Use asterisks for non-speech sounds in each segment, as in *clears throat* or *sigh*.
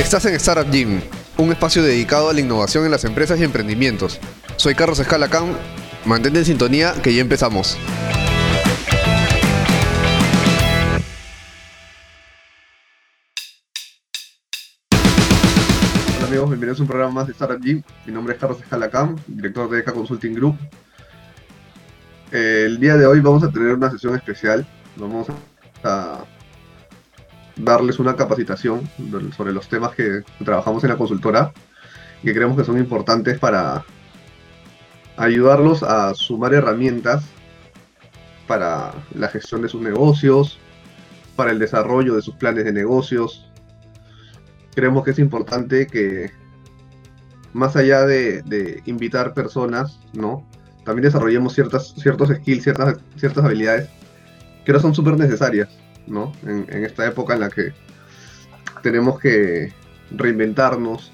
Estás en Startup Gym, un espacio dedicado a la innovación en las empresas y emprendimientos. Soy Carlos Escalacán, mantente en sintonía que ya empezamos. Hola amigos, bienvenidos a un programa más de Startup Gym. Mi nombre es Carlos Escalacán, director de ECA Consulting Group. El día de hoy vamos a tener una sesión especial. Vamos a darles una capacitación sobre los temas que trabajamos en la consultora que creemos que son importantes para ayudarlos a sumar herramientas para la gestión de sus negocios, para el desarrollo de sus planes de negocios. Creemos que es importante que más allá de, invitar personas, ¿no? También desarrollemos ciertas, ciertos skills, ciertas, ciertas habilidades que ahora son súper necesarias ¿no? En, esta época en la que tenemos que reinventarnos,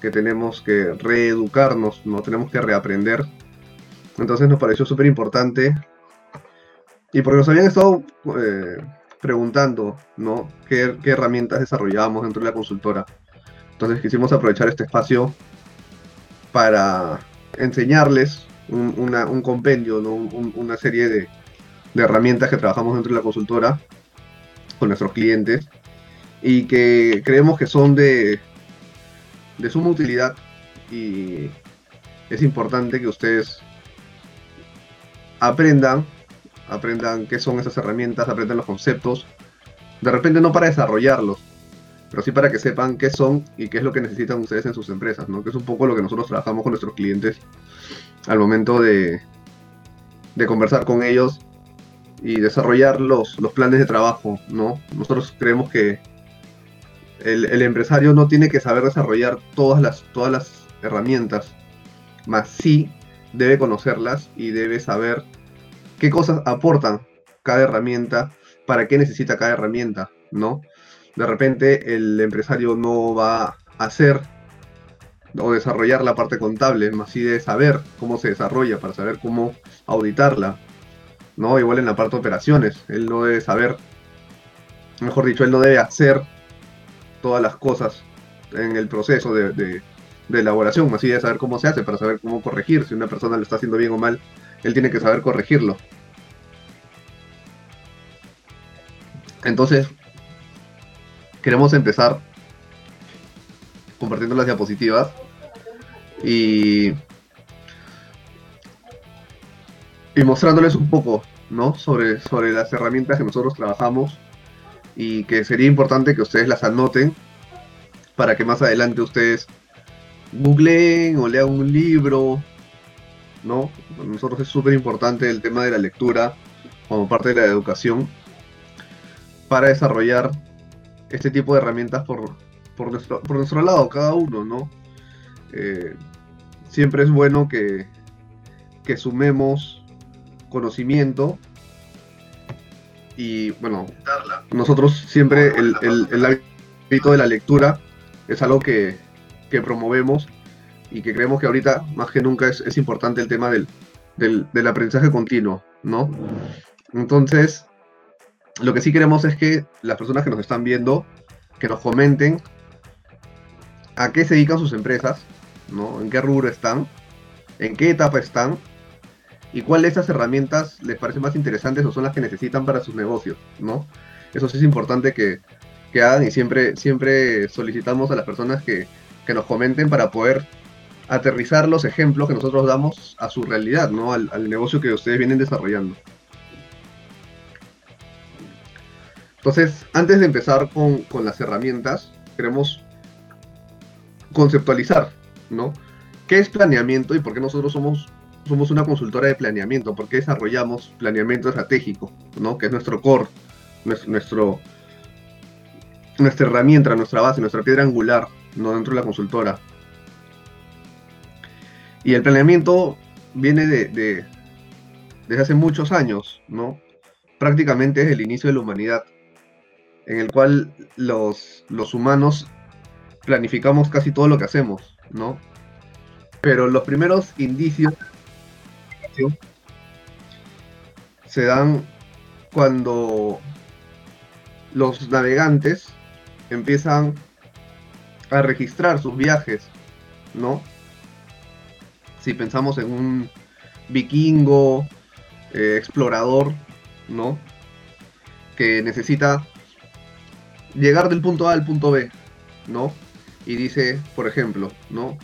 que tenemos que reeducarnos, ¿no? Tenemos que reaprender. Entonces nos pareció súper importante. Y porque nos habían estado eh, preguntando, ¿no? ¿Qué, herramientas desarrollamos dentro de la consultora. Entonces quisimos aprovechar este espacio para enseñarles un, compendio, una serie de, de herramientas que trabajamos dentro de la consultora con nuestros clientes y que creemos que son de, de suma utilidad y es importante que ustedes aprendan, aprendan qué son esas herramientas, aprendan los conceptos, de repente no para desarrollarlos, pero sí para que sepan qué son y qué es lo que necesitan ustedes en sus empresas, ¿no? que es un poco lo que nosotros trabajamos con nuestros clientes al momento de, de conversar con ellos y desarrollar los, los planes de trabajo, ¿no? Nosotros creemos que el, empresario no tiene que saber desarrollar todas las, todas las herramientas, más sí debe conocerlas y debe saber qué cosas aportan cada herramienta, para qué necesita cada herramienta, ¿no? De repente el empresario no va a hacer o desarrollar la parte contable, más sí debe saber cómo se desarrolla, para saber cómo auditarla, ¿no? Igual en la parte de operaciones, él no debe saber, mejor dicho, él no debe hacer todas las cosas en el proceso de, de, elaboración, así debe saber cómo se hace para saber cómo corregir, si una persona lo está haciendo bien o mal, él tiene que saber corregirlo. Entonces, queremos empezar compartiendo las diapositivas y y mostrándoles un poco, ¿no? Sobre, sobre las herramientas que nosotros trabajamos y que sería importante que ustedes las anoten para que más adelante ustedes googleen o lean un libro, ¿no? Para nosotros es súper importante el tema de la lectura como parte de la educación para desarrollar este tipo de herramientas por, por, nuestro, por nuestro lado, cada uno, ¿no? Eh, siempre es bueno que, que sumemos conocimiento y bueno, nosotros siempre el, el, hábito de la lectura es algo que, que, promovemos y que creemos que ahorita más que nunca es, es importante el tema del, del, del, aprendizaje continuo, ¿no? Entonces, lo que sí queremos es que las personas que nos están viendo, que nos comenten a qué se dedican sus empresas, ¿no? En qué rubro están, en qué etapa están y cuál de esas herramientas les parece más interesantes o son las que necesitan para sus negocios, ¿no? Eso sí es importante que, que hagan y siempre, siempre solicitamos a las personas que, que, nos comenten para poder aterrizar los ejemplos que nosotros damos a su realidad, ¿no? Al, al negocio que ustedes vienen desarrollando. Entonces, antes de empezar con, con las herramientas, queremos conceptualizar, ¿no? ¿Qué es planeamiento y por qué nosotros somos somos una consultora de planeamiento, porque desarrollamos planeamiento estratégico, ¿no? Que es nuestro core, nuestro, nuestra herramienta, nuestra base, nuestra piedra angular, ¿no? Dentro de la consultora. Y el planeamiento viene de, desde hace muchos años, ¿no? Prácticamente desde el inicio de la humanidad, en el cual los, los humanos planificamos casi todo lo que hacemos, ¿no? Pero los primeros indicios se dan cuando los navegantes empiezan a registrar sus viajes, ¿no? Si pensamos en un vikingo, eh, explorador, ¿no? Que necesita llegar del punto A al punto B, ¿no? Y dice, por ejemplo, ¿no?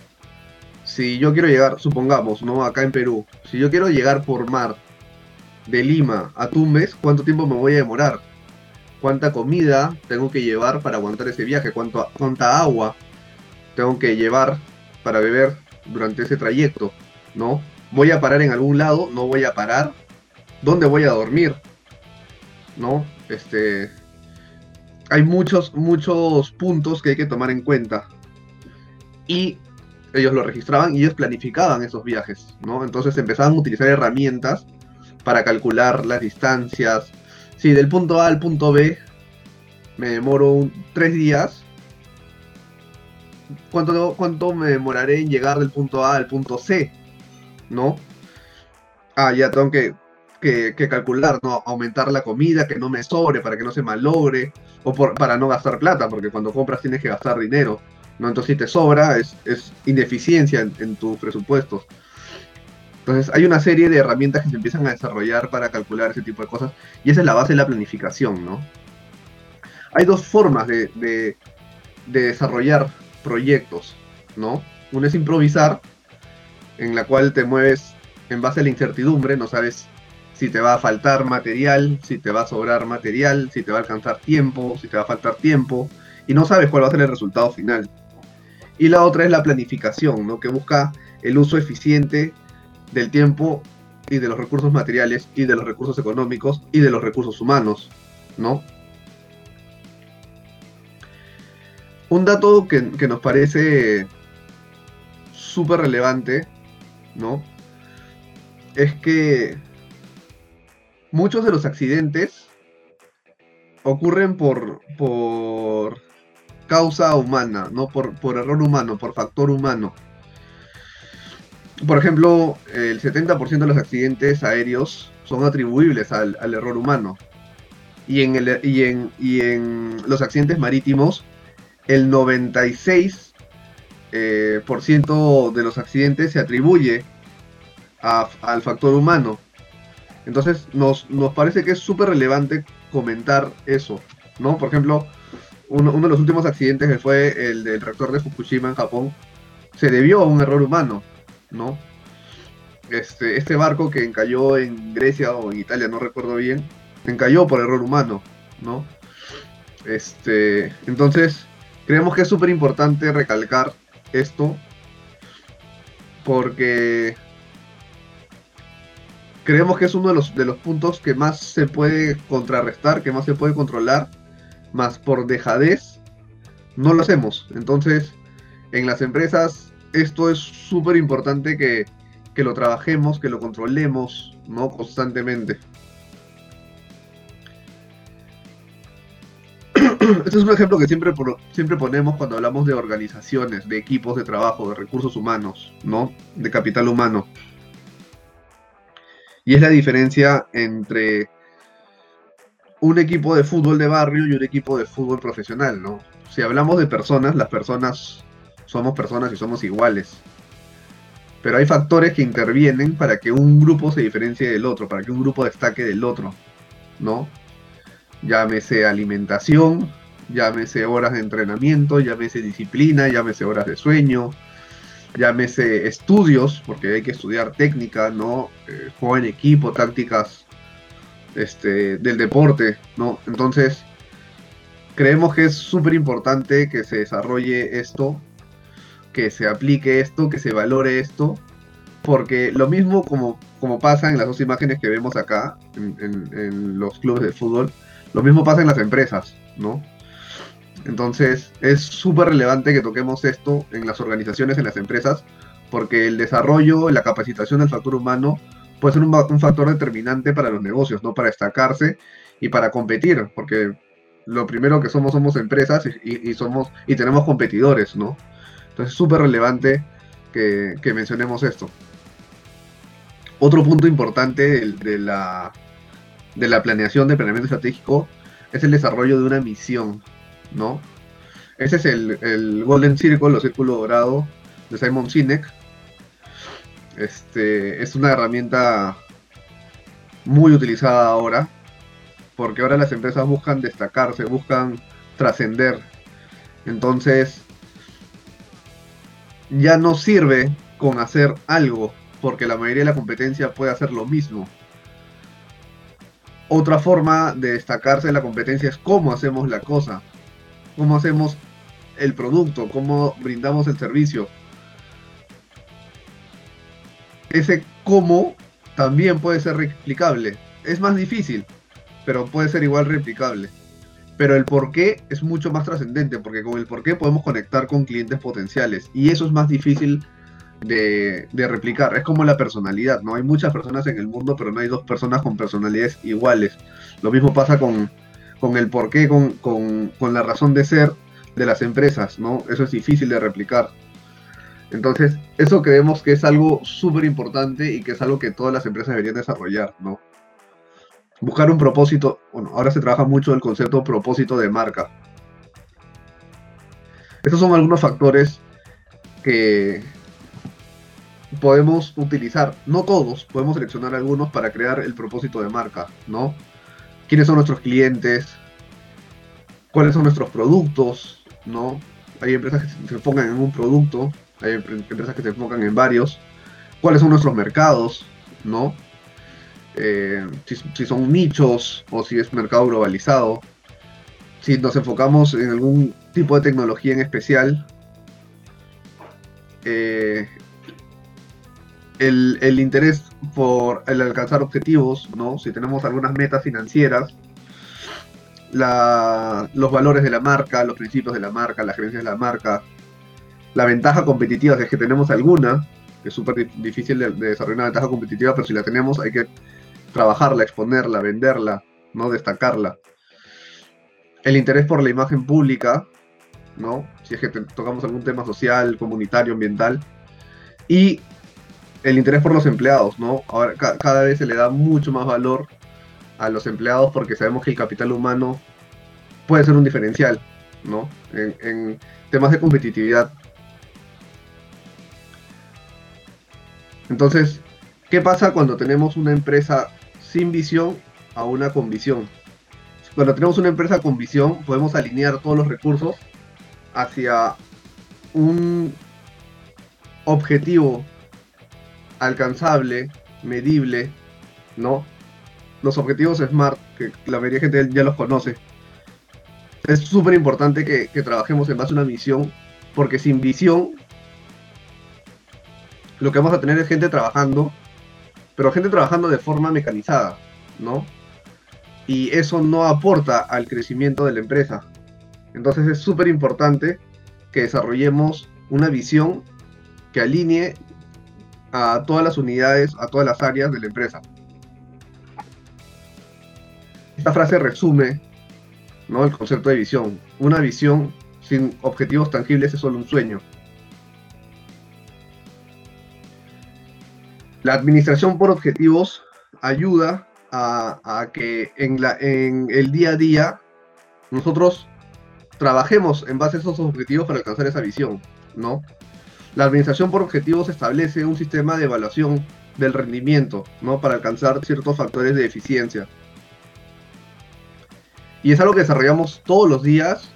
Si yo quiero llegar, supongamos, ¿no? Acá en Perú, si yo quiero llegar por mar de Lima a Tumbes, ¿cuánto tiempo me voy a demorar? ¿Cuánta comida tengo que llevar para aguantar ese viaje? ¿Cuánto, ¿Cuánta agua tengo que llevar para beber durante ese trayecto? ¿No? ¿Voy a parar en algún lado? ¿No voy a parar? ¿Dónde voy a dormir? ¿No? Este, hay muchos, muchos puntos que hay que tomar en cuenta. Y ellos lo registraban y ellos planificaban esos viajes, ¿no? Entonces empezaban a utilizar herramientas para calcular las distancias. Si del punto A al punto B me demoro tres días, ¿cuánto, ¿cuánto me demoraré en llegar del punto A al punto C? ¿No? Ah, ya tengo que, que, calcular, ¿no? Aumentar la comida, que no me sobre, para que no se malogre, o por, para no gastar plata, porque cuando compras tienes que gastar dinero. ¿No? Entonces si te sobra es, es ineficiencia en, en tus presupuestos. Entonces hay una serie de herramientas que se empiezan a desarrollar para calcular ese tipo de cosas y esa es la base de la planificación, ¿no? Hay dos formas de, de, desarrollar proyectos, ¿no? Una es improvisar, en la cual te mueves en base a la incertidumbre, no sabes si te va a faltar material, si te va a sobrar material, si te va a alcanzar tiempo, si te va a faltar tiempo, y no sabes cuál va a ser el resultado final. Y la otra es la planificación, ¿no? que busca el uso eficiente del tiempo y de los recursos materiales y de los recursos económicos y de los recursos humanos, ¿no? Un dato que, nos parece súper relevante, ¿no? Es que muchos de los accidentes ocurren por, por causa humana, ¿no? Por, por error humano, por factor humano por ejemplo, el 70% de los accidentes aéreos son atribuibles al, error humano. Y en, el, y, en, y en los accidentes marítimos, el 96% eh, de los accidentes se atribuye al factor humano. Entonces nos, nos parece que es súper relevante comentar eso, ¿no? Por ejemplo, uno, de los últimos accidentes que fue el del reactor de Fukushima en Japón, se debió a un error humano. ¿no? Este, este barco que encalló en Grecia o en Italia, no recuerdo bien, encalló por error humano, ¿no? Este, entonces, creemos que es súper importante recalcar esto porque creemos que es uno de los, de los puntos que más se puede contrarrestar, que más se puede controlar, más por dejadez no lo hacemos. Entonces, en las empresas esto es súper importante que, lo trabajemos, que lo controlemos, ¿no? Constantemente. *clears throat* Este es un ejemplo que siempre, siempre ponemos cuando hablamos de organizaciones, de equipos de trabajo, de recursos humanos, ¿no? De capital humano. Y es la diferencia entre un equipo de fútbol de barrio y un equipo de fútbol profesional, ¿no? Si hablamos de personas, las personas somos personas y somos iguales. Pero hay factores que intervienen para que un grupo se diferencie del otro, para que un grupo destaque del otro, ¿no? Llámese alimentación, llámese horas de entrenamiento, llámese disciplina, llámese horas de sueño, llámese estudios, porque hay que estudiar técnica, ¿no? Eh, juego en equipo, tácticas este, del deporte, ¿no? Entonces, creemos que es súper importante que se desarrolle esto que se aplique esto, que se valore esto, porque lo mismo como, como pasa en las dos imágenes que vemos acá, en, los clubes de fútbol, lo mismo pasa en las empresas, ¿no? Entonces es súper relevante que toquemos esto en las organizaciones, en las empresas, porque el desarrollo, la capacitación del factor humano puede ser un, factor determinante para los negocios, ¿no? Para destacarse y para competir, porque lo primero que somos somos empresas y, somos y tenemos competidores, ¿no? Entonces es súper relevante que, mencionemos esto. Otro punto importante de, la, planeación de planeamiento estratégico es el desarrollo de una misión, ¿no? Ese es el, Golden Circle, o Círculo Dorado de Simon Sinek. Este, es una herramienta muy utilizada ahora, porque ahora las empresas buscan destacarse, buscan trascender. Entonces, ya no sirve con hacer algo, porque la mayoría de la competencia puede hacer lo mismo. Otra forma de destacarse de la competencia es cómo hacemos la cosa, cómo hacemos el producto, cómo brindamos el servicio. Ese cómo también puede ser replicable. Es más difícil, pero puede ser igual replicable. Pero el por qué es mucho más trascendente, porque con el por qué podemos conectar con clientes potenciales. Y eso es más difícil de, replicar. Es como la personalidad, ¿no? Hay muchas personas en el mundo, pero no hay dos personas con personalidades iguales. Lo mismo pasa con, el por qué, con, con la razón de ser de las empresas, ¿no? Eso es difícil de replicar. Entonces, eso creemos que es algo súper importante y que es algo que todas las empresas deberían desarrollar, ¿no? Buscar un propósito, bueno, ahora se trabaja mucho el concepto propósito de marca. Estos son algunos factores que podemos utilizar, no todos, podemos seleccionar algunos para crear el propósito de marca, ¿no? ¿Quiénes son nuestros clientes? ¿Cuáles son nuestros productos? ¿no? Hay empresas que se enfocan en un producto, hay empresas que se enfocan en varios. ¿Cuáles son nuestros mercados, no? Eh, si, son nichos o si es mercado globalizado. Si nos enfocamos en algún tipo de tecnología en especial. Eh, el, el, interés por el alcanzar objetivos, ¿no? Si tenemos algunas metas financieras, los valores de la marca, los principios de la marca, las creencias de la marca, la ventaja competitiva, si es que tenemos alguna, que es súper difícil de, desarrollar una ventaja competitiva, pero si la tenemos hay que trabajarla, exponerla, venderla, ¿no? destacarla. El interés por la imagen pública, ¿no? si es que tocamos algún tema social, comunitario, ambiental. Y el interés por los empleados, ¿no? Ahora cada vez se le da mucho más valor a los empleados porque sabemos que el capital humano puede ser un diferencial, ¿no? En, temas de competitividad. Entonces, ¿qué pasa cuando tenemos una empresa sin visión a una con visión? Cuando tenemos una empresa con visión, podemos alinear todos los recursos hacia un objetivo alcanzable, medible, ¿no? los objetivos SMART, que la mayoría de gente ya los conoce, es súper importante que, trabajemos en base a una visión, porque sin visión lo que vamos a tener es gente trabajando, pero gente trabajando de forma mecanizada, ¿no? Y eso no aporta al crecimiento de la empresa. Entonces es súper importante que desarrollemos una visión que alinee a todas las unidades, a todas las áreas de la empresa. Esta frase resume ¿no? el concepto de visión. Una visión sin objetivos tangibles es solo un sueño. La administración por objetivos ayuda a, que en, la, en el día a día nosotros trabajemos en base a esos objetivos para alcanzar esa visión, ¿no? La administración por objetivos establece un sistema de evaluación del rendimiento, ¿no? Para alcanzar ciertos factores de eficiencia. Y es algo que desarrollamos todos los días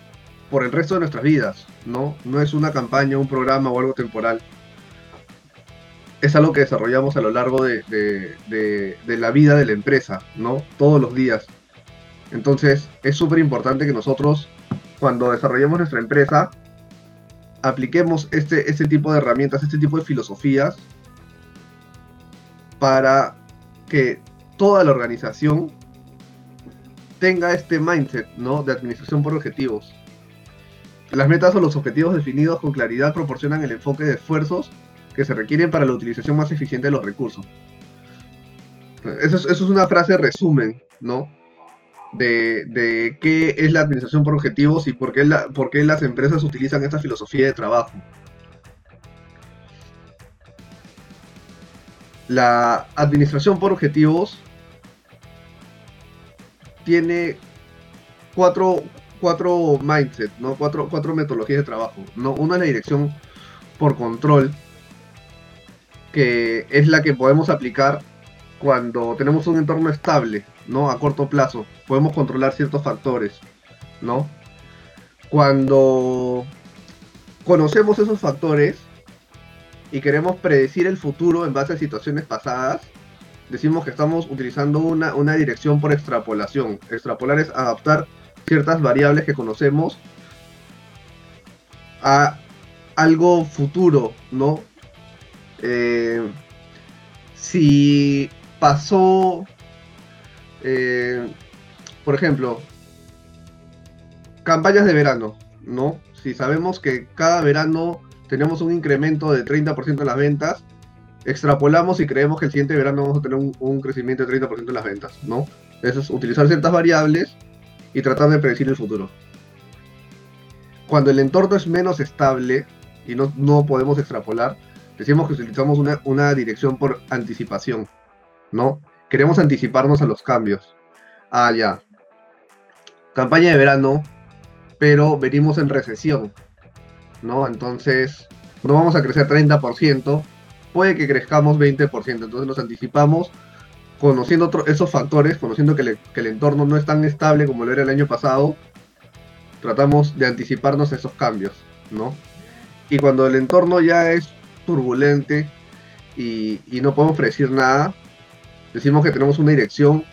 por el resto de nuestras vidas, ¿no? No es una campaña, un programa o algo temporal. Es algo que desarrollamos a lo largo de, la vida de la empresa, ¿no? Todos los días. Entonces, es súper importante que nosotros, cuando desarrollemos nuestra empresa, apliquemos este, este tipo de herramientas, este tipo de filosofías, para que toda la organización tenga este mindset, ¿no? De administración por objetivos. Las metas o los objetivos definidos con claridad proporcionan el enfoque de esfuerzos que se requieren para la utilización más eficiente de los recursos. Eso es, una frase resumen, ¿no? De, qué es la administración por objetivos y por qué, por qué las empresas utilizan esta filosofía de trabajo. La administración por objetivos tiene cuatro, cuatro mindset, ¿no? Cuatro, cuatro metodologías de trabajo. ¿no? Una es la dirección por control, que es la que podemos aplicar cuando tenemos un entorno estable, ¿no? A corto plazo. Podemos controlar ciertos factores, ¿no? Cuando conocemos esos factores y queremos predecir el futuro en base a situaciones pasadas, decimos que estamos utilizando una, una dirección por extrapolación. Extrapolar es adaptar ciertas variables que conocemos a algo futuro, ¿no? Eh, si pasó, eh, por ejemplo, campañas de verano, ¿no? Si sabemos que cada verano tenemos un incremento de 30% en las ventas, extrapolamos y creemos que el siguiente verano vamos a tener un, crecimiento de 30% en las ventas, ¿no? Eso es utilizar ciertas variables y tratar de predecir el futuro. Cuando el entorno es menos estable y no, no podemos extrapolar, decimos que utilizamos una, una dirección por anticipación, ¿no? Queremos anticiparnos a los cambios. Ah, ya. Campaña de verano, pero venimos en recesión, ¿no? Entonces, no vamos a crecer 30%, puede que crezcamos 20%, entonces nos anticipamos conociendo esos factores, conociendo que, el entorno no es tan estable como lo era el año pasado, tratamos de anticiparnos a esos cambios, ¿no? Y cuando el entorno ya es turbulente y, no podemos predecir nada, decimos que tenemos una dirección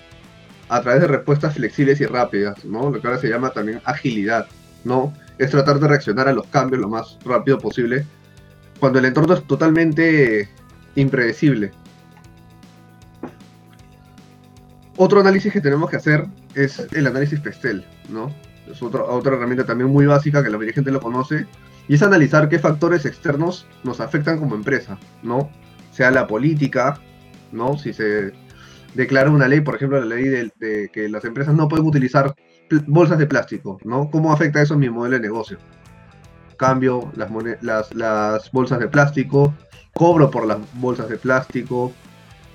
a través de respuestas flexibles y rápidas, ¿no? Lo que ahora se llama también agilidad, ¿no? Es tratar de reaccionar a los cambios lo más rápido posible cuando el entorno es totalmente impredecible. Otro análisis que tenemos que hacer es el análisis PESTEL, ¿no? Es otra herramienta también muy básica que la mayoría gente lo conoce, y es analizar qué factores externos nos afectan como empresa, ¿no? Sea la política, ¿no? Si se declara una ley, por ejemplo, la ley de, que las empresas no pueden utilizar bolsas de plástico, ¿no? ¿Cómo afecta eso en mi modelo de negocio? Cambio las, las, bolsas de plástico, cobro por las bolsas de plástico,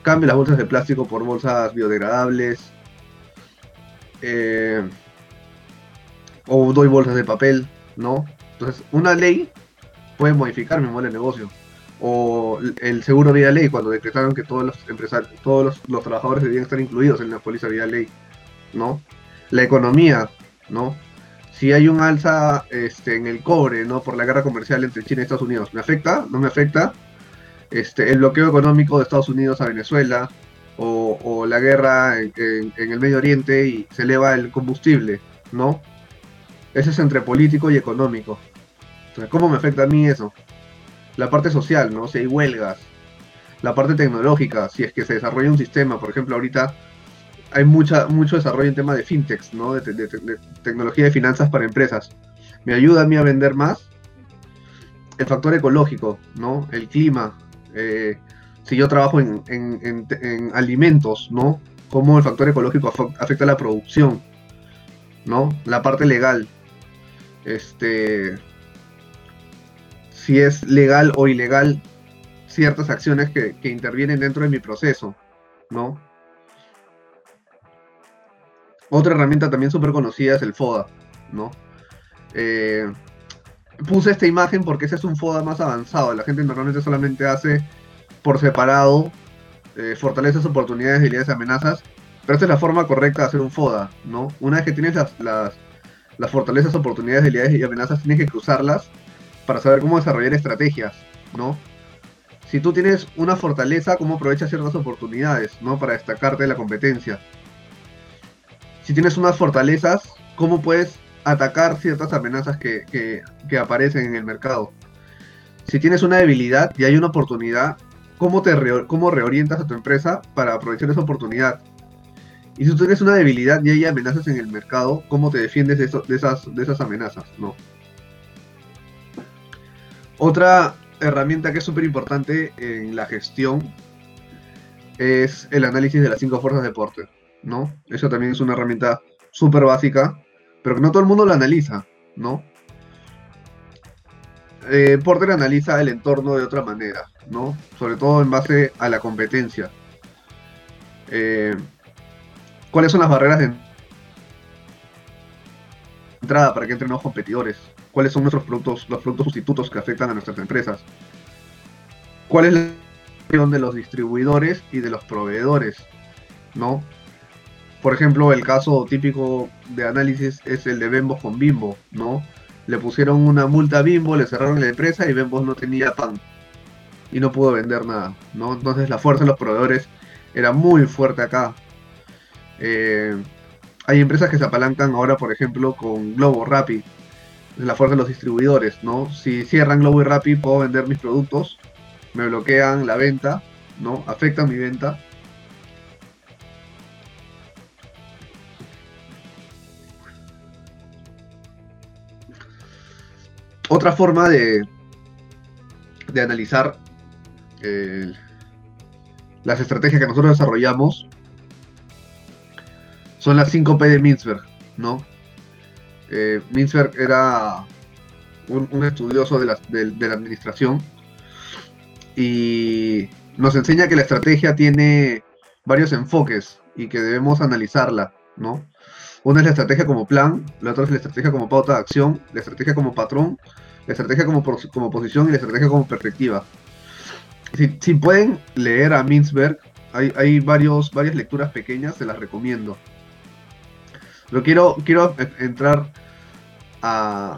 cambio las bolsas de plástico por bolsas biodegradables, eh, o doy bolsas de papel, ¿no? Entonces, una ley puede modificar mi modelo de negocio. O el seguro vida ley, cuando decretaron que todos los empresarios, todos los, trabajadores debían estar incluidos en la póliza vida ley, ¿no? La economía, ¿no? Si hay un alza este, en el cobre, ¿no? Por la guerra comercial entre China y Estados Unidos, ¿me afecta? ¿No me afecta? Este, el bloqueo económico de Estados Unidos a Venezuela, o, la guerra en, el Medio Oriente y se eleva el combustible, ¿no? Eso es entre político y económico. ¿Cómo me afecta a mí eso? La parte social, ¿no? Si hay huelgas. La parte tecnológica, si es que se desarrolla un sistema, por ejemplo, ahorita hay mucha, mucho desarrollo en tema de fintechs, ¿no? De, tecnología de finanzas para empresas. ¿Me ayuda a mí a vender más? El factor ecológico, ¿no? El clima. Eh, si yo trabajo en, en, alimentos, ¿no? ¿Cómo el factor ecológico afecta a la producción? ¿No? La parte legal. Este si es legal o ilegal ciertas acciones que, intervienen dentro de mi proceso, ¿no? Otra herramienta también súper conocida es el FODA, ¿no? Eh, puse esta imagen porque ese es un FODA más avanzado. La gente normalmente solamente hace por separado eh, fortalezas, oportunidades, debilidades amenazas. Pero esta es la forma correcta de hacer un FODA, ¿no? Una vez que tienes las, las fortalezas, oportunidades, debilidades y amenazas, tienes que cruzarlas para saber cómo desarrollar estrategias, ¿no? Si tú tienes una fortaleza, cómo aprovechas ciertas oportunidades, ¿no? Para destacarte de la competencia. Si tienes unas fortalezas, cómo puedes atacar ciertas amenazas que, aparecen en el mercado. Si tienes una debilidad y hay una oportunidad, ¿cómo, te cómo reorientas a tu empresa para aprovechar esa oportunidad? Y si tú tienes una debilidad y hay amenazas en el mercado, ¿cómo te defiendes de, de, esas, de esas amenazas? ¿no? Otra herramienta que es súper importante en la gestión es el análisis de las cinco fuerzas de Porter, ¿no? Eso también es una herramienta súper básica, pero que no todo el mundo la analiza, ¿no? Eh, Porter analiza el entorno de otra manera, ¿no? Sobre todo en base a la competencia. Eh, ¿Cuáles son las barreras de entrada para que entren nuevos competidores, cuáles son nuestros productos, los productos sustitutos que afectan a nuestras empresas, cuál es la relación de los distribuidores y de los proveedores, ¿no? Por ejemplo, el caso típico de análisis es el de Bembo con Bimbo, ¿no? Le pusieron una multa a Bimbo, le cerraron la empresa y Bembo no tenía pan y no pudo vender nada, ¿no? Entonces la fuerza de los proveedores era muy fuerte acá. Eh, hay empresas que se apalancan ahora, por ejemplo, con Globo Rappi, la fuerza de los distribuidores, ¿no? Si cierran Globo y Rappi, puedo vender mis productos, me bloquean la venta, ¿no? Afectan mi venta. Otra forma de, de analizar eh, las estrategias que nosotros desarrollamos son las 5P de Mintzberg, ¿no? Eh, era un, estudioso de la, administración y nos enseña que la estrategia tiene varios enfoques y que debemos analizarla, ¿no? Una es la estrategia como plan, la otra es la estrategia como pauta de acción, la estrategia como patrón, la estrategia como, posición y la estrategia como perspectiva si, pueden leer a Mintzberg, hay, varias lecturas pequeñas, se las recomiendo. Pero quiero, quiero entrar a,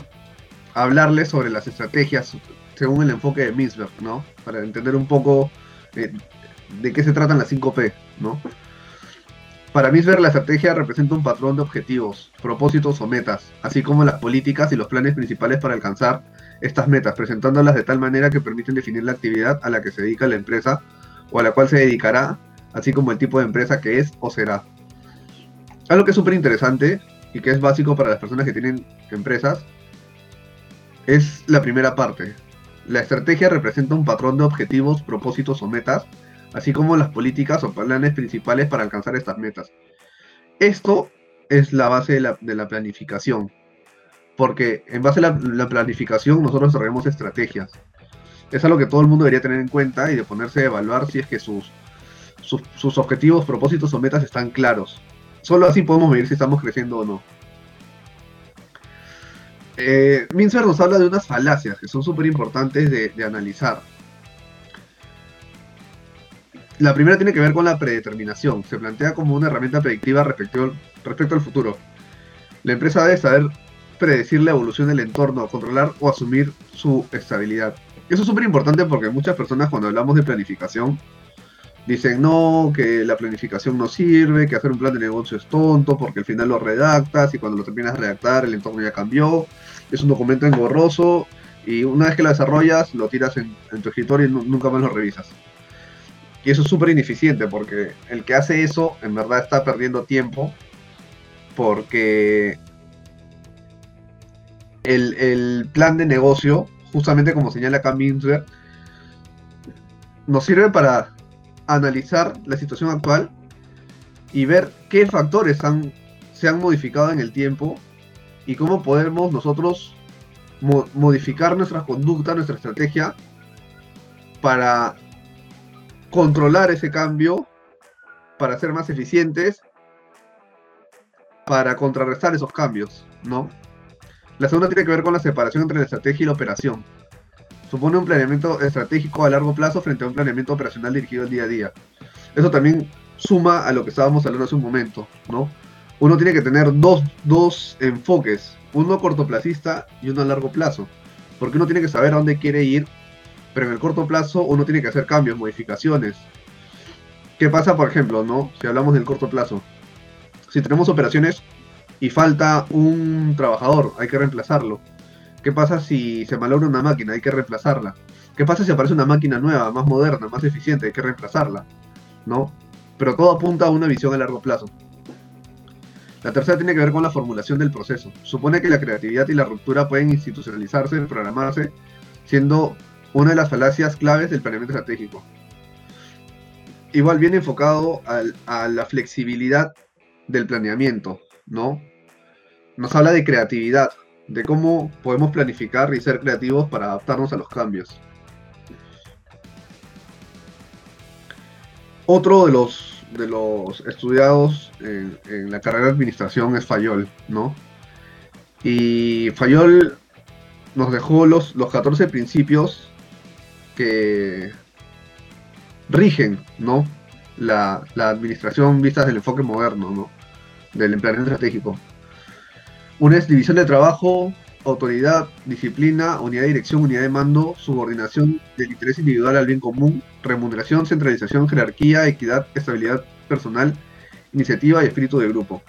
hablarles sobre las estrategias según el enfoque de Mintzberg, ¿no? Para entender un poco eh, de qué se tratan las 5P, ¿no? Para Mintzberg la estrategia representa un patrón de objetivos, propósitos o metas, así como las políticas y los planes principales para alcanzar estas metas, presentándolas de tal manera que permiten definir la actividad a la que se dedica la empresa o a la cual se dedicará, así como el tipo de empresa que es o será. Algo que es súper interesante y que es básico para las personas que tienen empresas es la primera parte. La estrategia representa un patrón de objetivos, propósitos o metas, así como las políticas o planes principales para alcanzar estas metas. Esto es la base de la, planificación porque en base a la, planificación nosotros desarrollamos estrategias. Es algo que todo el mundo debería tener en cuenta y de ponerse a evaluar si es que sus, sus, objetivos, propósitos o metas están claros. Solo así podemos medir si estamos creciendo o no. Eh, Mincer nos habla de unas falacias que son súper importantes de, analizar. La primera tiene que ver con la predeterminación. Se plantea como una herramienta predictiva respecto, respecto al futuro. La empresa debe saber predecir la evolución del entorno, controlar o asumir su estabilidad. Eso es súper importante porque muchas personas cuando hablamos de planificación dicen no, que la planificación no sirve, que hacer un plan de negocio es tonto porque al final lo redactas y cuando lo terminas de redactar el entorno ya cambió, es un documento engorroso y una vez que lo desarrollas lo tiras en, tu escritorio y nunca más lo revisas. Y eso es súper ineficiente porque el que hace eso en verdad está perdiendo tiempo porque el, plan de negocio, justamente como señala acá nos sirve para analizar la situación actual y ver qué factores se han modificado en el tiempo y cómo podemos nosotros modificar nuestra conducta, nuestra estrategia para controlar ese cambio, para ser más eficientes, para contrarrestar esos cambios, ¿no? La segunda tiene que ver con la separación entre la estrategia y la operación. Supone un planeamiento estratégico a largo plazo frente a un planeamiento operacional dirigido al día a día. Eso también suma a lo que estábamos hablando hace un momento, ¿no? Uno tiene que tener dos, dos enfoques, uno cortoplacista y uno a largo plazo, porque uno tiene que saber a dónde quiere ir, pero en el corto plazo uno tiene que hacer cambios, modificaciones. ¿Qué pasa, por ejemplo, no? Si hablamos del corto plazo. Si tenemos operaciones y falta un trabajador, hay que reemplazarlo. ¿Qué pasa si se malogra una máquina? Hay que reemplazarla. ¿Qué pasa si aparece una máquina nueva, más moderna, más eficiente? Hay que reemplazarla. ¿No? Pero todo apunta a una visión a largo plazo. La tercera tiene que ver con la formulación del proceso. Supone que la creatividad y la ruptura pueden institucionalizarse, programarse, siendo una de las falacias claves del planeamiento estratégico. Igual bien enfocado a la flexibilidad del planeamiento, ¿no? nos habla de creatividad, de cómo podemos planificar y ser creativos para adaptarnos a los cambios. Otro de los, de los estudiados en, la carrera de administración es Fayol, ¿no? Y Fayol nos dejó los, los 14 principios que rigen, ¿no? La, administración vistas del enfoque moderno, ¿no? Del emplazamiento estratégico. Una es división de trabajo, autoridad, disciplina, unidad de dirección, unidad de mando, subordinación del interés individual al bien común, remuneración, centralización, jerarquía, equidad, estabilidad personal, iniciativa y espíritu de grupo.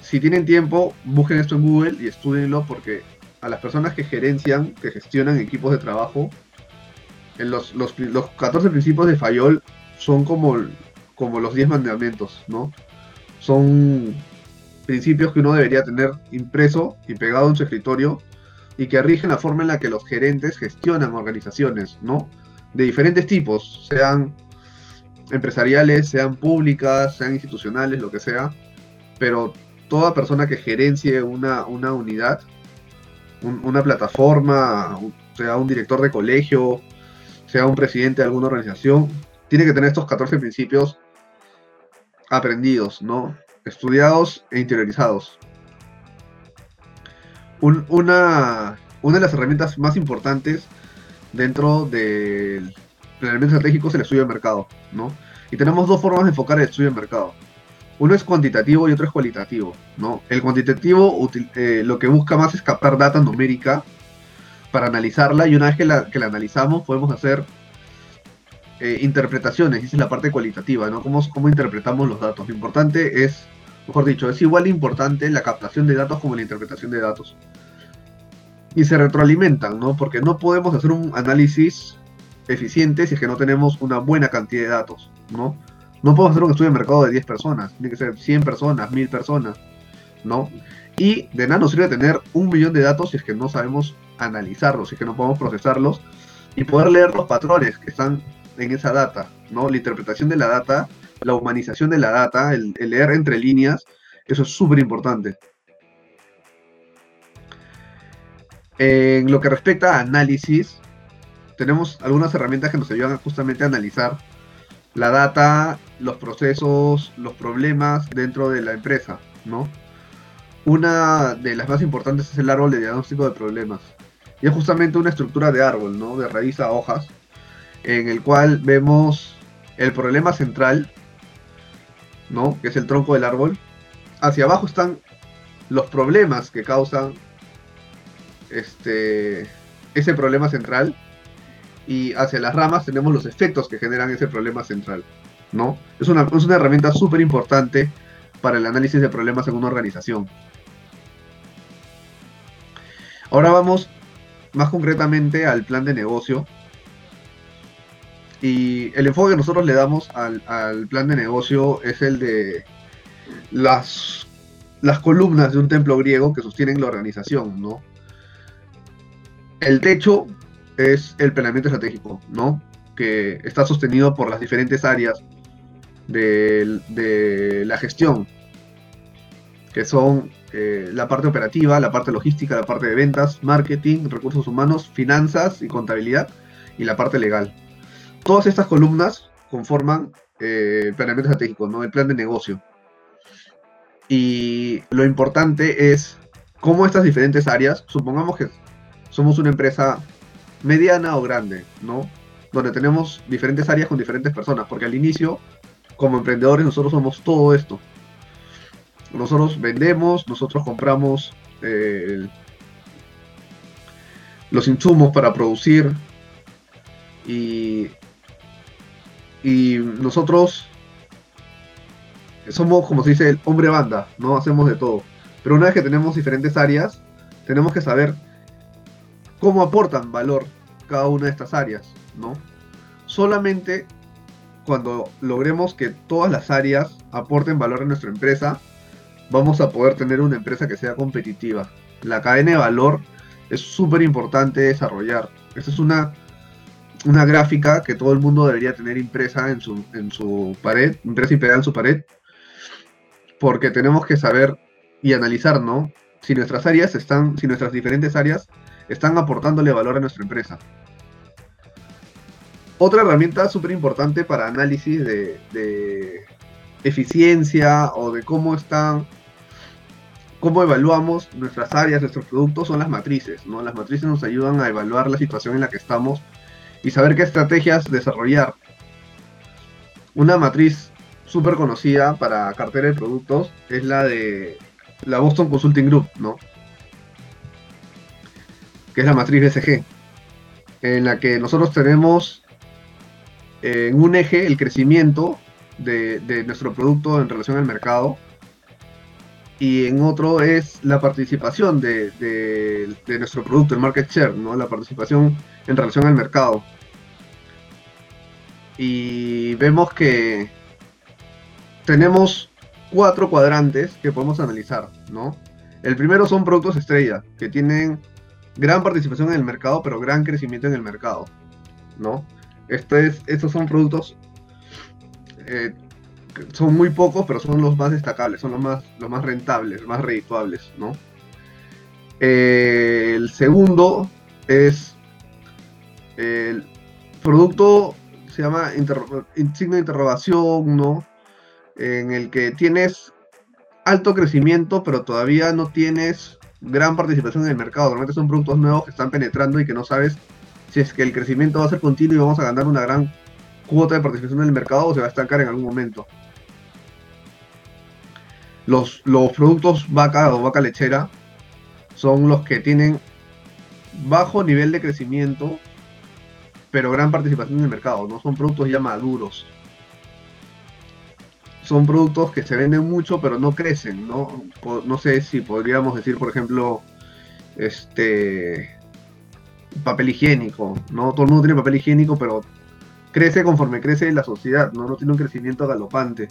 Si tienen tiempo, busquen esto en Google y estudienlo porque a las personas que gerencian, que gestionan equipos de trabajo, en los, los, 14 principios de Fayol son como, como los 10 mandamientos, ¿no? Son principios que uno debería tener impreso y pegado en su escritorio y que rigen la forma en la que los gerentes gestionan organizaciones, ¿no? De diferentes tipos, sean empresariales, sean públicas, sean institucionales, lo que sea, pero toda persona que gerencie una, una unidad, una plataforma, sea un director de colegio, sea un presidente de alguna organización, tiene que tener estos 14 principios aprendidos, ¿no? Estudiados e interiorizados. una, una de las herramientas más importantes dentro del planeamiento estratégico es el estudio de mercado, ¿no? Y tenemos dos formas de enfocar el estudio de mercado. Uno es cuantitativo y otro es cualitativo, ¿no? El cuantitativo eh, lo que busca más es captar data numérica para analizarla y una vez que la, que la analizamos podemos hacer eh, interpretaciones, esa es la parte cualitativa, ¿no? ¿Cómo, ¿Cómo interpretamos los datos? Lo importante es, mejor dicho, es igual importante la captación de datos como la interpretación de datos. Y se retroalimentan, ¿no? Porque no podemos hacer un análisis eficiente si es que no tenemos una buena cantidad de datos, ¿no? No podemos hacer un estudio de mercado de 10 personas, tiene que ser 100 personas, 1000 personas, ¿no? Y de nada nos sirve tener un millón de datos si es que no sabemos analizarlos, si es que no podemos procesarlos y poder leer los patrones que están en esa data, ¿no? La interpretación de la data, la humanización de la data, el, leer entre líneas, eso es súper importante. En lo que respecta a análisis, tenemos algunas herramientas que nos ayudan justamente a analizar la data, los procesos, los problemas dentro de la empresa, ¿no? Una de las más importantes es el árbol de diagnóstico de problemas. Y es justamente una estructura de árbol, ¿no? De raíz a hojas, en el cual vemos el problema central, ¿no? Que es el tronco del árbol. Hacia abajo están los problemas que causan este, ese problema central y hacia las ramas tenemos los efectos que generan ese problema central, ¿no? Es una, es una herramienta súper importante para el análisis de problemas en una organización. Ahora vamos más concretamente al plan de negocio. Y el enfoque que nosotros le damos al, plan de negocio es el de las, las columnas de un templo griego que sostienen la organización, ¿no? El techo es el planeamiento estratégico, ¿no? Que está sostenido por las diferentes áreas de, la gestión, que son eh, la parte operativa, la parte logística, la parte de ventas, marketing, recursos humanos, finanzas y contabilidad, y la parte legal. Todas estas columnas conforman eh, el planeamiento estratégico, ¿no? El plan de negocio. Y lo importante es cómo estas diferentes áreas, supongamos que somos una empresa mediana o grande, ¿no? Donde tenemos diferentes áreas con diferentes personas, porque al inicio, como emprendedores, nosotros somos todo esto. Nosotros vendemos, nosotros compramos eh, los insumos para producir y, y nosotros somos, como se dice, el hombre banda, ¿no? Hacemos de todo. Pero una vez que tenemos diferentes áreas, tenemos que saber cómo aportan valor cada una de estas áreas, ¿no? Solamente cuando logremos que todas las áreas aporten valor a nuestra empresa, vamos a poder tener una empresa que sea competitiva. La cadena de valor es súper importante desarrollar. Esa es una, una gráfica que todo el mundo debería tener impresa en su, en su pared, impresa y pegada en su pared, porque tenemos que saber y analizar, ¿no? Si nuestras áreas están, si nuestras diferentes áreas están aportándole valor a nuestra empresa. Otra herramienta súper importante para análisis de, eficiencia o de cómo están cómo evaluamos nuestras áreas, nuestros productos, son las matrices, ¿no? Las matrices nos ayudan a evaluar la situación en la que estamos y saber qué estrategias desarrollar. Una matriz súper conocida para cartera de productos es la de la Boston Consulting Group, ¿no? Que es la matriz BCG, en la que nosotros tenemos en un eje el crecimiento de, nuestro producto en relación al mercado y en otro es la participación de, nuestro producto, el market share, ¿no? la participación en relación al mercado. Y vemos que tenemos cuatro cuadrantes que podemos analizar. ¿no? El primero son productos estrella, que tienen gran participación en el mercado, pero gran crecimiento en el mercado. ¿no? estos son productos, eh, son muy pocos, pero son los más destacables, son los más, los más rentables, más redituables, ¿no? Eh, el segundo es el producto, se llama signo de interrogación, ¿no? En el que tienes alto crecimiento, pero todavía no tienes gran participación en el mercado. Normalmente son productos nuevos que están penetrando y que no sabes si es que el crecimiento va a ser continuo y vamos a ganar una gran cuota de participación en el mercado o se va a estancar en algún momento. Los, los productos vaca o vaca lechera son los que tienen bajo nivel de crecimiento, pero gran participación en el mercado. No son productos ya maduros. Son productos que se venden mucho, pero no crecen. No, no sé si podríamos decir, por ejemplo, este papel higiénico, ¿no? Todo el mundo tiene papel higiénico, pero crece conforme crece la sociedad, ¿no? No tiene un crecimiento galopante.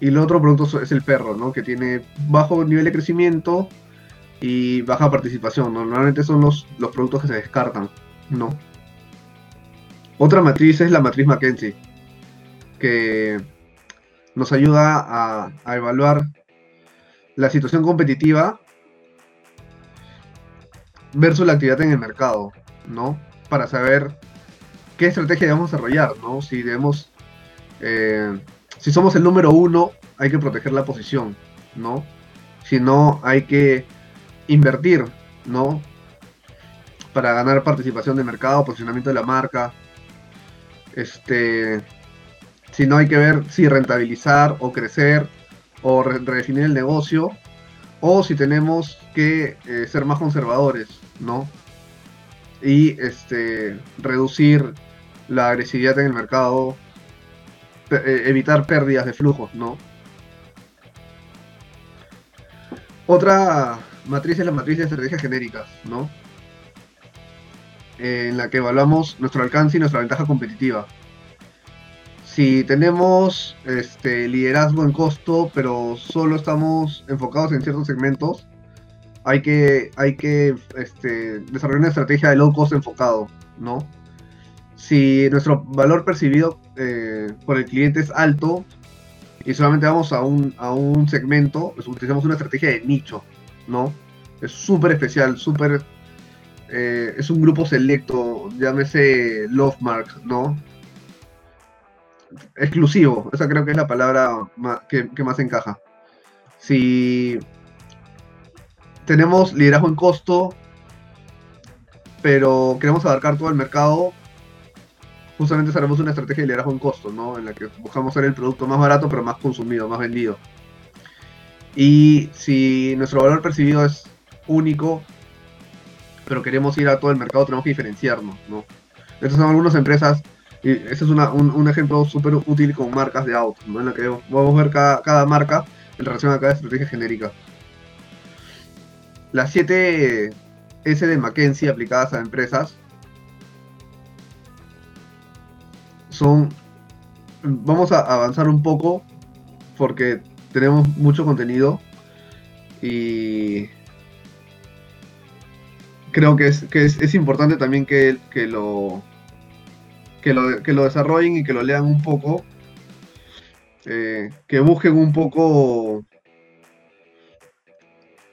Y el otro producto es el perro, ¿no? Que tiene bajo nivel de crecimiento y baja participación. Normalmente son los, los productos que se descartan, ¿no? Otra matriz es la matriz McKenzie, que nos ayuda a, evaluar la situación competitiva versus la actividad en el mercado, ¿no? Para saber qué estrategia debemos desarrollar, ¿no? Si debemos, eh, si somos el número uno, hay que proteger la posición, ¿no? Si no, hay que invertir, ¿no? Para ganar participación de mercado, posicionamiento de la marca. Este, si no, hay que ver si rentabilizar o crecer o redefinir el negocio o si tenemos que eh, ser más conservadores, ¿no? Y este, reducir la agresividad en el mercado, eh, evitar pérdidas de flujos, ¿no? Otra matriz es la matriz de estrategias genéricas, ¿no? En la que evaluamos nuestro alcance y nuestra ventaja competitiva si tenemos este, liderazgo en costo, pero solo estamos enfocados en ciertos segmentos, hay que, hay que este, desarrollar una estrategia de low cost enfocado, ¿no? Si nuestro valor percibido eh, por el cliente es alto y solamente vamos a un, a un segmento, pues utilizamos una estrategia de nicho, ¿no? Es súper especial, súper... Eh, es un grupo selecto, llámese Lovemark, ¿no? exclusivo, esa creo que es la palabra que, más encaja. Si tenemos liderazgo en costo, pero queremos abarcar todo el mercado, justamente haremos una estrategia de liderazgo en costo, ¿no? En la que buscamos ser el producto más barato, pero más consumido, más vendido. Y si nuestro valor percibido es único, pero queremos ir a todo el mercado, tenemos que diferenciarnos, ¿no? Estas son algunas empresas y ese es un, ejemplo súper útil con marcas de autos, en la que vamos a ver cada, marca en relación a cada estrategia genérica. Las 7 S de McKinsey aplicadas a empresas son... Vamos a avanzar un poco porque tenemos mucho contenido y creo que es, que es, importante también que, que lo que lo, desarrollen y que lo lean un poco, eh, que busquen un poco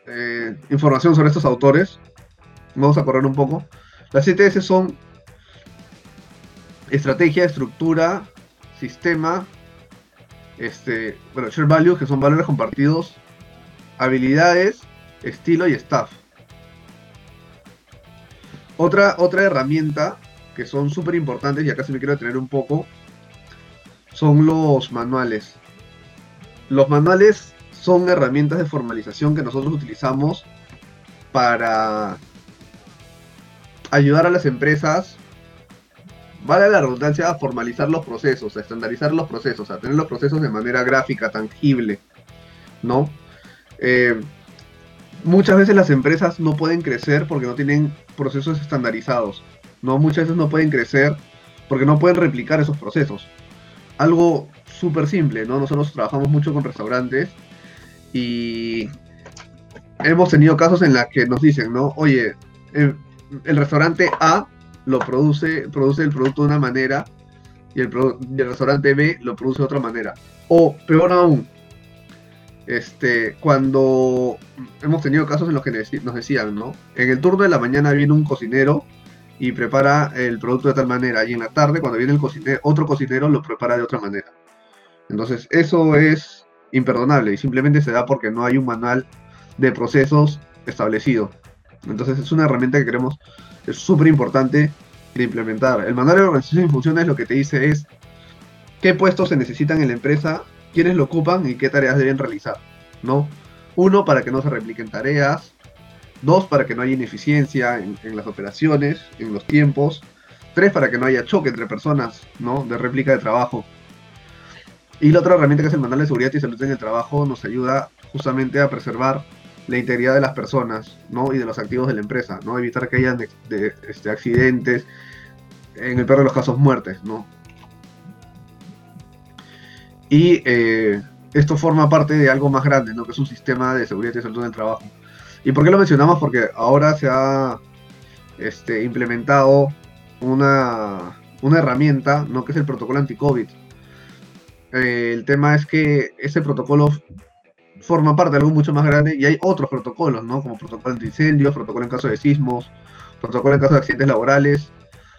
eh, información sobre estos autores. Vamos a correr un poco. Las 7S son estrategia, estructura, sistema, este, bueno, share values, que son valores compartidos, habilidades, estilo y staff. Otra, otra herramienta que son súper importantes y acá se me quiero detener un poco son los manuales. Los manuales son herramientas de formalización que nosotros utilizamos para ayudar a las empresas, vale la redundancia, a formalizar los procesos, a estandarizar los procesos, a tener los procesos de manera gráfica, tangible, ¿no? Eh, muchas veces las empresas no pueden crecer porque no tienen procesos estandarizados, ¿no? Muchas veces no pueden crecer porque no pueden replicar esos procesos. Algo súper simple, ¿no? Nosotros trabajamos mucho con restaurantes y hemos tenido casos en los que nos dicen, ¿no? Oye, el, restaurante A lo produce, produce el producto de una manera y el, y el restaurante B lo produce de otra manera. O peor aún, este, cuando hemos tenido casos en los que nos decían, ¿no? En el turno de la mañana viene un cocinero y prepara el producto de tal manera, y en la tarde, cuando viene el cocinero, otro cocinero lo prepara de otra manera. Entonces, eso es imperdonable y simplemente se da porque no hay un manual de procesos establecido. Entonces, es una herramienta que queremos, es súper importante de implementar. El manual de organización y funciones lo que te dice es qué puestos se necesitan en la empresa quiénes lo ocupan y qué tareas deben realizar, ¿no? Uno, para que no se repliquen tareas. Dos, para que no haya ineficiencia en, las operaciones, en los tiempos. Tres, para que no haya choque entre personas, ¿no? De réplica de trabajo. Y la otra herramienta que es el manual de seguridad y salud en el trabajo nos ayuda justamente a preservar la integridad de las personas, ¿no? Y de los activos de la empresa, ¿no? Evitar que haya este, accidentes, en el peor de los casos muertes, ¿no? Y eh, esto forma parte de algo más grande, ¿no? que es un sistema de seguridad y salud en el trabajo. ¿Y por qué lo mencionamos? Porque ahora se ha este, implementado una, herramienta, ¿no? que es el protocolo anti-COVID. Eh, el tema es que ese protocolo forma parte de algo mucho más grande y hay otros protocolos, ¿no? como protocolo anti-incendios, protocolo en caso de sismos, protocolo en caso de accidentes laborales,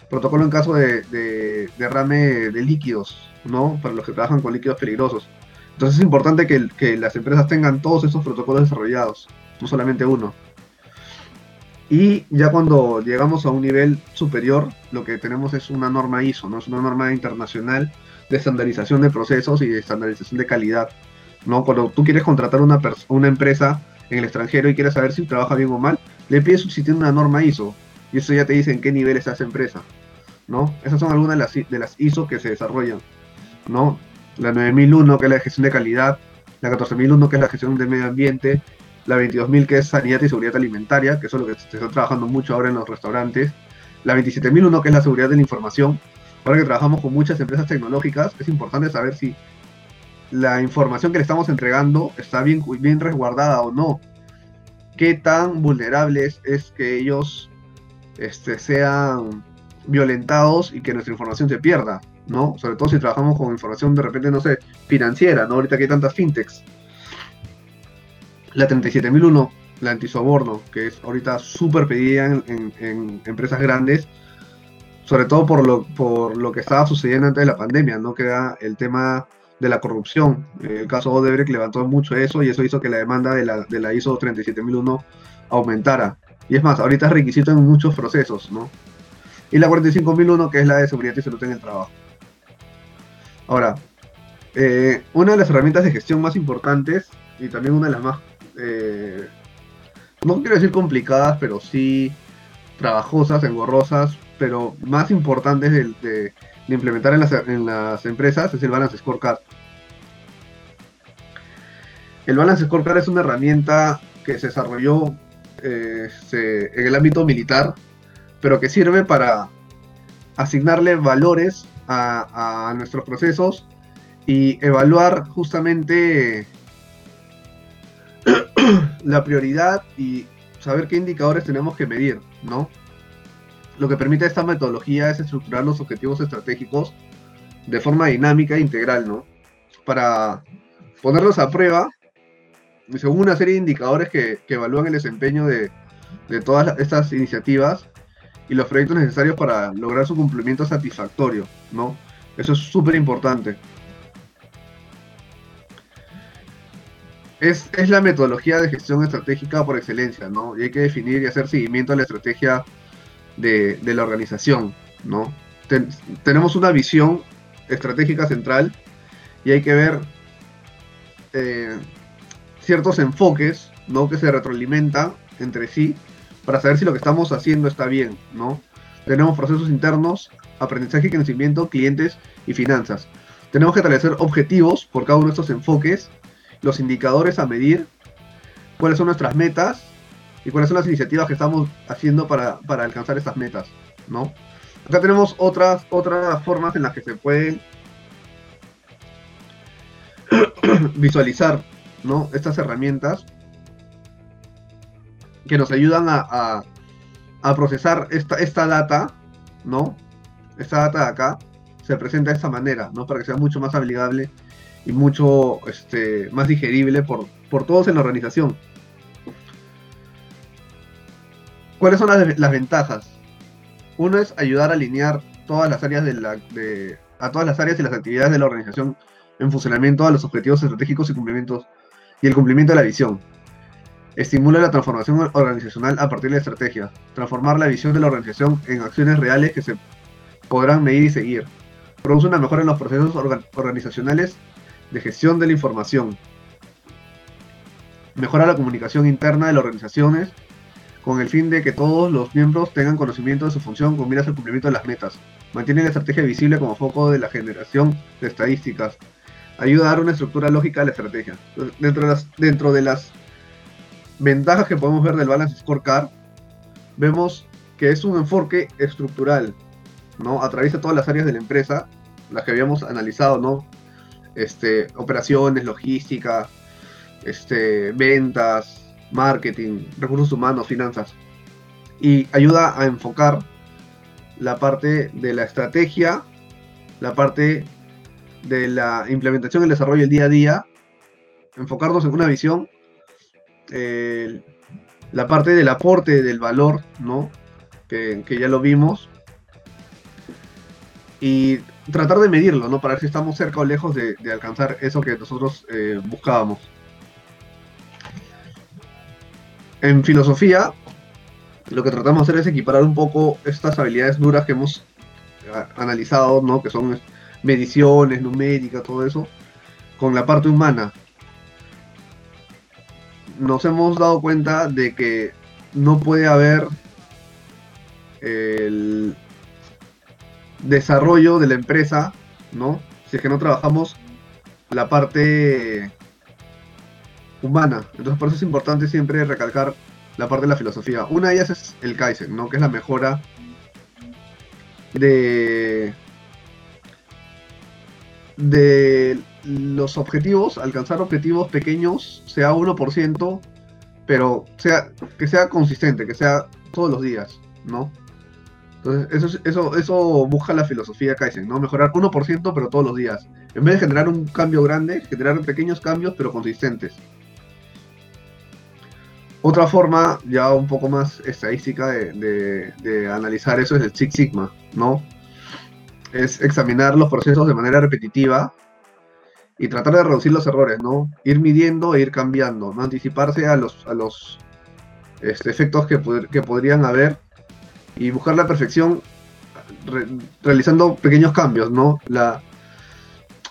protocolo en caso de derrame de líquidos, ¿no? Para los que trabajan con líquidos peligrosos. Entonces es importante que, las empresas tengan todos esos protocolos desarrollados, no solamente uno. Y ya cuando llegamos a un nivel superior, lo que tenemos es una norma ISO, ¿no? Es una norma internacional de estandarización de procesos y de estandarización de calidad, ¿no? Cuando tú quieres contratar una, una empresa en el extranjero y quieres saber si trabaja bien o mal, le pides si tiene una norma ISO y eso ya te dice en qué nivel está esa empresa, ¿no? Esas son algunas de las, de ISO que se desarrollan. ¿no? La 9001, que es la gestión de calidad, la 14001, que es la gestión del medio ambiente, la 22000, que es sanidad y seguridad alimentaria, que eso es lo que se está trabajando mucho ahora en los restaurantes, la 27001, que es la seguridad de la información. Ahora que trabajamos con muchas empresas tecnológicas, es importante saber si la información que le estamos entregando está bien, bien resguardada o no. Qué tan vulnerables es que ellos este, sean violentados y que nuestra información se pierda. ¿no? Sobre todo si trabajamos con información de repente, no sé, financiera, ¿no? Ahorita que hay tantas fintechs. La 37001, la antisoborno, que es ahorita súper pedida en, empresas grandes, sobre todo por lo, por lo que estaba sucediendo antes de la pandemia, ¿no? Que era el tema de la corrupción. El caso Odebrecht levantó mucho eso y eso hizo que la demanda de la, de la ISO 37001 aumentara. Y es más, ahorita es requisito en muchos procesos, ¿no? Y la 45001, que es la de seguridad y salud en el trabajo. Ahora, eh, una de las herramientas de gestión más importantes y también una de las más, eh, no quiero decir complicadas, pero sí trabajosas, engorrosas, pero más importantes de, implementar en las, empresas es el Balance Scorecard. El Balance Scorecard es una herramienta que se desarrolló eh, en el ámbito militar, pero que sirve para asignarle valores a, nuestros procesos y evaluar justamente *clears throat* la prioridad y saber qué indicadores tenemos que medir, ¿no? Lo que permite esta metodología es estructurar los objetivos estratégicos de forma dinámica e integral, ¿no? Para ponerlos a prueba según una serie de indicadores que, evalúan el desempeño de, de todas estas iniciativas y los proyectos necesarios para lograr su cumplimiento satisfactorio, ¿no? Eso es súper importante. es, es, la metodología de gestión estratégica por excelencia, ¿no? Y hay que definir y hacer seguimiento a la estrategia de, la organización, ¿no? tenemos una visión estratégica central y hay que ver eh, ciertos enfoques, ¿no? Que se retroalimentan entre sí para saber si lo que estamos haciendo está bien, ¿no? Tenemos procesos internos, aprendizaje y conocimiento, clientes y finanzas. Tenemos que establecer objetivos por cada uno de estos enfoques, los indicadores a medir, cuáles son nuestras metas y cuáles son las iniciativas que estamos haciendo para, alcanzar estas metas, ¿no? Acá tenemos otras, otras formas en las que se pueden *clears throat* visualizar ¿no? estas herramientas que nos ayudan a, a, procesar esta, esta data, ¿no? Esta data de acá se presenta de esta manera, ¿no? Para que sea mucho más amigable y mucho este, más digerible por, por todos en la organización. ¿Cuáles son las, ventajas? Uno es ayudar a alinear todas las áreas de la, de, a todas las áreas y las actividades de la organización en funcionamiento a los objetivos estratégicos y cumplimientos y el cumplimiento de la visión. Estimula la transformación organizacional a partir de la estrategia. Transformar la visión de la organización en acciones reales que se podrán medir y seguir. Produce una mejora en los procesos organizacionales de gestión de la información. Mejora la comunicación interna de las organizaciones con el fin de que todos los miembros tengan conocimiento de su función con miras al cumplimiento de las metas. Mantiene la estrategia visible como foco de la generación de estadísticas. Ayuda a dar una estructura lógica a la estrategia. Dentro de las, dentro de las ventajas que podemos ver del Balance Scorecard, vemos que es un enfoque estructural, ¿no? Atraviesa todas las áreas de la empresa, las que habíamos analizado, ¿no? Este, operaciones, logística, este, ventas, marketing, recursos humanos, finanzas. Y ayuda a enfocar la parte de la estrategia, la parte de la implementación y el desarrollo del día a día, enfocarnos en una visión, la parte del aporte del valor, ¿no? Que, ya lo vimos. Y tratar de medirlo, ¿no? Para ver si estamos cerca o lejos de, alcanzar eso que nosotros eh, buscábamos en filosofía, lo que tratamos de hacer es equiparar un poco estas habilidades duras que hemos analizado, ¿no? Que son mediciones, numérica, todo eso, con la parte humana. Nos hemos dado cuenta de que no puede haber el desarrollo de la empresa, ¿no? Si es que no trabajamos la parte humana. Entonces por eso es importante siempre recalcar la parte de la filosofía. Una de ellas es el Kaizen, ¿no? Que es la mejora de de los objetivos, alcanzar objetivos pequeños, sea 1%, pero sea que sea consistente, que sea todos los días, ¿no? Entonces, eso, eso, eso busca la filosofía Kaizen, ¿no? Mejorar 1%, pero todos los días. En vez de generar un cambio grande, generar pequeños cambios, pero consistentes. Otra forma, ya un poco más estadística de, analizar eso es el Six Sigma, ¿no? Es examinar los procesos de manera repetitiva y tratar de reducir los errores, ¿no? Ir midiendo e ir cambiando, no anticiparse a los, a los este, efectos que, que, podrían haber y buscar la perfección realizando pequeños cambios, ¿no? La,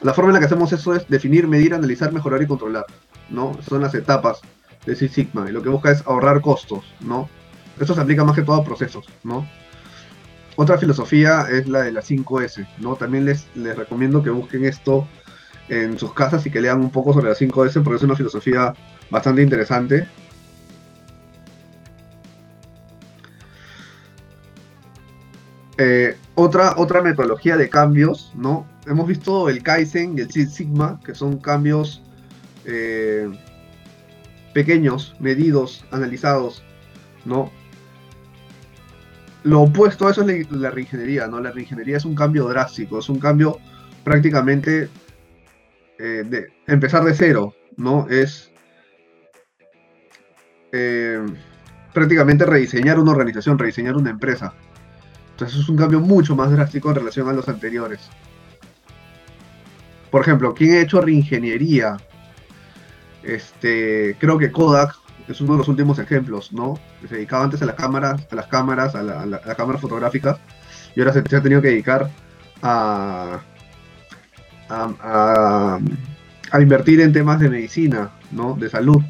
la forma en la que hacemos eso es definir, medir, analizar, mejorar y controlar, ¿no? Son las etapas de Six Sigma y lo que busca es ahorrar costos, ¿no? Esto se aplica más que todo a procesos, ¿no? Otra filosofía es la de las 5S, ¿no? También les, les recomiendo que busquen esto en sus casas y que lean un poco sobre las 5S porque es una filosofía bastante interesante. Eh, otra, otra metodología de cambios, ¿no? Hemos visto el Kaizen y el Six Sigma, que son cambios eh, pequeños, medidos, analizados, ¿no? Lo opuesto a eso es la, reingeniería, ¿no? La reingeniería es un cambio drástico, es un cambio prácticamente eh, de empezar de cero, ¿no? Es eh, prácticamente rediseñar una organización, rediseñar una empresa. Entonces es un cambio mucho más drástico en relación a los anteriores. Por ejemplo, ¿quién ha hecho reingeniería Este, creo que Kodak es uno de los últimos ejemplos, ¿no? Se dedicaba antes a las cámaras, a las cámaras, a la, a cámaras fotográficas, y ahora se, ha tenido que dedicar a, a, invertir en temas de medicina, ¿no? De salud.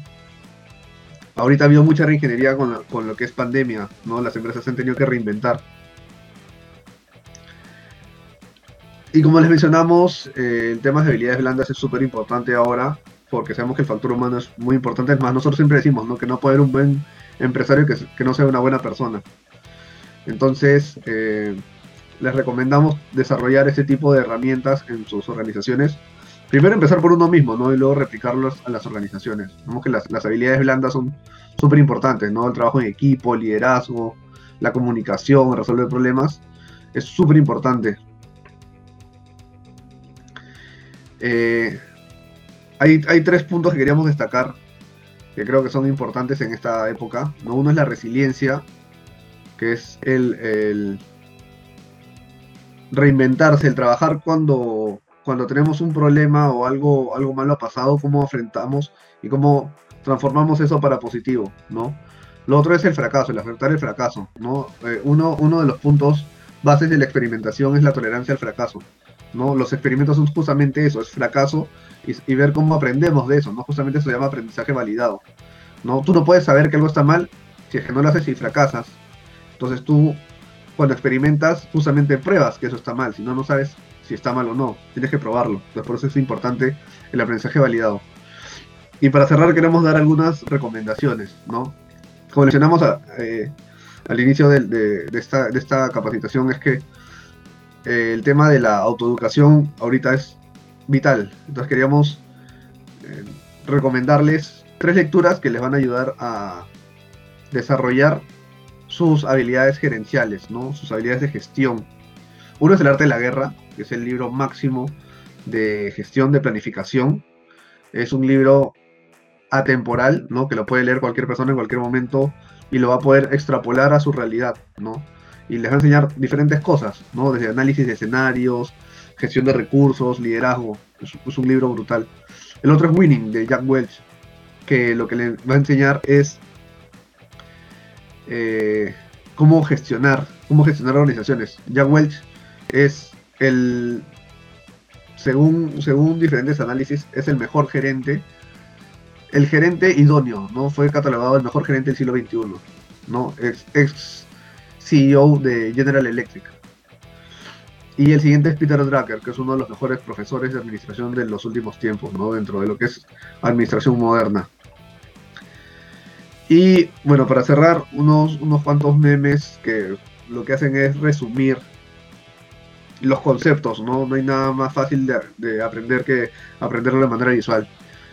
Ahorita ha habido mucha reingeniería con, con lo que es pandemia, ¿no? Las empresas se han tenido que reinventar. Y como les mencionamos, eh, el tema de habilidades blandas es súper importante ahora, porque sabemos que el factor humano es muy importante. Es más, nosotros siempre decimos ¿no? que no puede haber un buen empresario que, no sea una buena persona. Entonces, eh, les recomendamos desarrollar ese tipo de herramientas en sus organizaciones. Primero empezar por uno mismo, ¿no? Y luego replicarlos a las organizaciones. Vemos que las, las habilidades blandas son súper importantes, ¿no? El trabajo en equipo, liderazgo, la comunicación, resolver problemas, es súper importante. Eh, hay, tres puntos que queríamos destacar que creo que son importantes en esta época. Uno es la resiliencia, que es el, reinventarse, el trabajar cuando, cuando tenemos un problema o algo, algo malo ha pasado, cómo afrontamos y cómo transformamos eso para positivo, ¿no? Lo otro es el fracaso, el afrontar el fracaso, ¿no? Eh, uno, uno de los puntos bases de la experimentación es la tolerancia al fracaso. ¿no? Los experimentos son justamente eso, es fracaso y, ver cómo aprendemos de eso, ¿no? Justamente eso se llama aprendizaje validado, ¿no? Tú no puedes saber que algo está mal si es que no lo haces y fracasas. Entonces tú, cuando experimentas, justamente pruebas que eso está mal, si no, no sabes si está mal o no, tienes que probarlo. Entonces por eso es importante el aprendizaje validado. Y para cerrar queremos dar algunas recomendaciones, ¿no? Como mencionamos eh, al inicio de, esta, de esta capacitación es que eh, el tema de la autoeducación ahorita es vital. Entonces queríamos eh, recomendarles tres lecturas que les van a ayudar a desarrollar sus habilidades gerenciales, ¿no? sus habilidades de gestión. Uno es El arte de la guerra, que es el libro máximo de gestión de planificación. Es un libro atemporal, ¿no? que lo puede leer cualquier persona en cualquier momento y lo va a poder extrapolar a su realidad. ¿no? y les va a enseñar diferentes cosas, ¿no? Desde análisis de escenarios, gestión de recursos, liderazgo. Es, un libro brutal. El otro es Winning, de Jack Welch, que lo que le va a enseñar es eh, cómo gestionar, cómo gestionar organizaciones. Jack Welch es el, según, según diferentes análisis, es el mejor gerente, el gerente idóneo, ¿no? Fue catalogado el mejor gerente del siglo XXI, ¿no? es CEO de General Electric. Y el siguiente es Peter Drucker, que es uno de los mejores profesores de administración de los últimos tiempos, ¿no? dentro de lo que es administración moderna. Y bueno, para cerrar, unos, unos cuantos memes que lo que hacen es resumir los conceptos, ¿no? No hay nada más fácil de, aprender que aprenderlo de manera visual.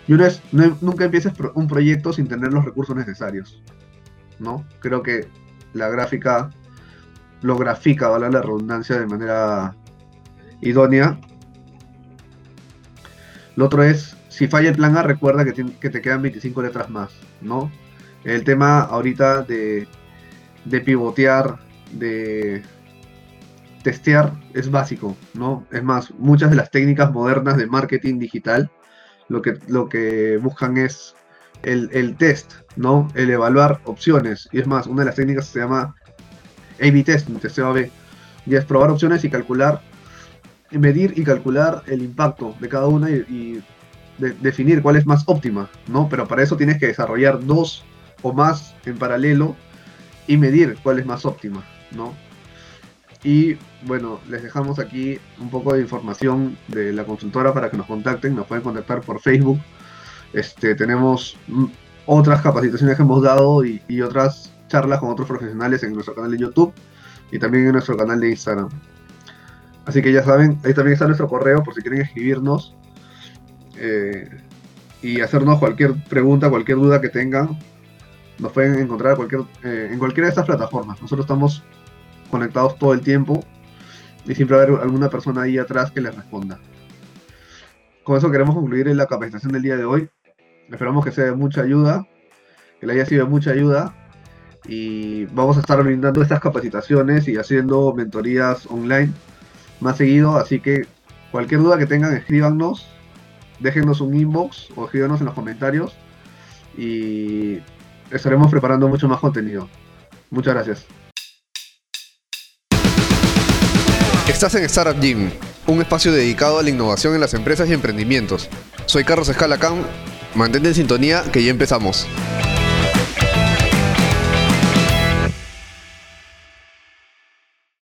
Y uno es, nunca empieces un proyecto sin tener los recursos necesarios, ¿no? Creo que la gráfica lo grafica, vale la redundancia, de manera idónea. Lo otro es, si falla el plan A, recuerda que, te quedan 25 letras más, ¿no? El tema ahorita de, de pivotear, de testear, es básico, ¿no? Es más, muchas de las técnicas modernas de marketing digital lo que, lo que buscan es el, el, test, ¿no? El evaluar opciones. Y es más, una de las técnicas se llama a-B testing, testeo A-B. Y es probar opciones y calcular, medir y calcular el impacto de cada una y, definir cuál es más óptima, ¿no? Pero para eso tienes que desarrollar dos o más en paralelo y medir cuál es más óptima, ¿no? Y bueno, les dejamos aquí un poco de información de la consultora para que nos contacten. Nos pueden contactar por Facebook. Este, tenemos otras capacitaciones que hemos dado y, y otras charlas con otros profesionales en nuestro canal de YouTube y también en nuestro canal de Instagram. Así que ya saben, ahí también está nuestro correo por si quieren escribirnos eh, y hacernos cualquier pregunta, cualquier duda que tengan. Nos pueden encontrar eh, en cualquiera de estas plataformas. Nosotros estamos conectados todo el tiempo y siempre va a haber alguna persona ahí atrás que les responda. Con eso queremos concluir la capacitación del día de hoy. Esperamos que sea de mucha ayuda, que le haya sido de mucha ayuda y vamos a estar brindando estas capacitaciones y haciendo mentorías online más seguido, así que cualquier duda que tengan escríbanos, déjenos un inbox o escríbanos en los comentarios y estaremos preparando mucho más contenido. Muchas gracias. Estás en Startup Gym, un espacio dedicado a la innovación en las empresas y emprendimientos. Soy Carlos Escalacán, mantente en sintonía que ya empezamos.